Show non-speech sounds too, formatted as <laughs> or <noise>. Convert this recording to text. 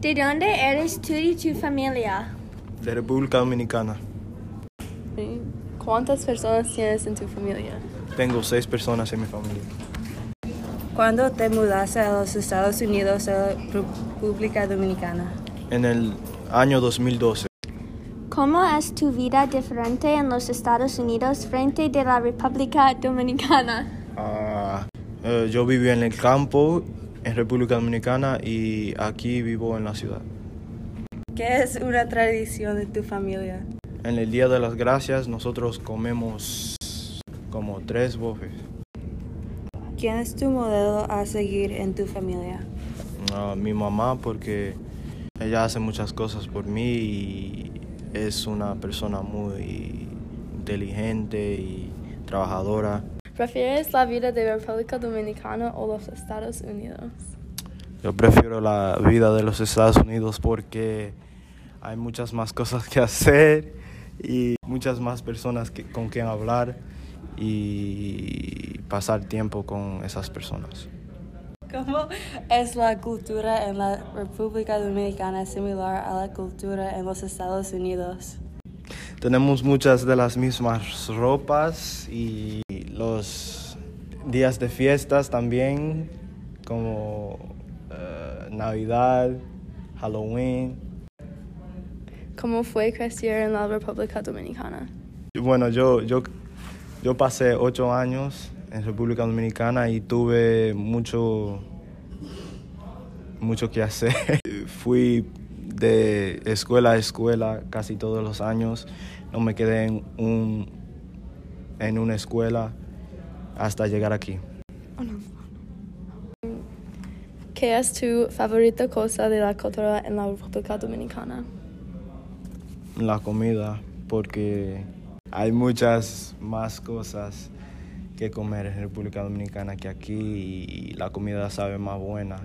¿De dónde eres tú y tu familia? De República Dominicana. ¿Cuántas personas tienes en tu familia? Tengo seis personas en mi familia. ¿Cuándo te mudaste a los Estados Unidos de la República Dominicana? En el año 2012. ¿Cómo es tu vida diferente en los Estados Unidos frente de la República Dominicana? Ah, eh, yo viví en el campo, en República Dominicana, y aquí vivo en la ciudad. ¿Qué es una tradición de tu familia? En el Día de las Gracias nosotros comemos como tres bofes. ¿Quién es tu modelo a seguir en tu familia? Ah, mi mamá porque ella hace muchas cosas por mí y es una persona muy inteligente y trabajadora. ¿Prefieres la vida de República Dominicana o los Estados Unidos? Yo prefiero la vida de los Estados Unidos porque hay muchas más cosas que hacer y muchas más personas que, con quien hablar y pasar tiempo con esas personas. ¿Cómo es la cultura en la República Dominicana similar a la cultura en los Estados Unidos? Tenemos muchas de las mismas ropas y los días de fiestas también, como eh, Navidad, Halloween. ¿Cómo fue crecer en la República Dominicana? Bueno, yo, yo, yo pasé ocho años en República Dominicana y tuve mucho, mucho que hacer. <laughs> Fui de escuela a escuela casi todos los años. No me quedé en, un, en una escuela hasta llegar aquí. ¿Qué es tu favorita cosa de la cultura en la República Dominicana? La comida, porque hay muchas más cosas que comer en República Dominicana que aquí y la comida sabe más buena.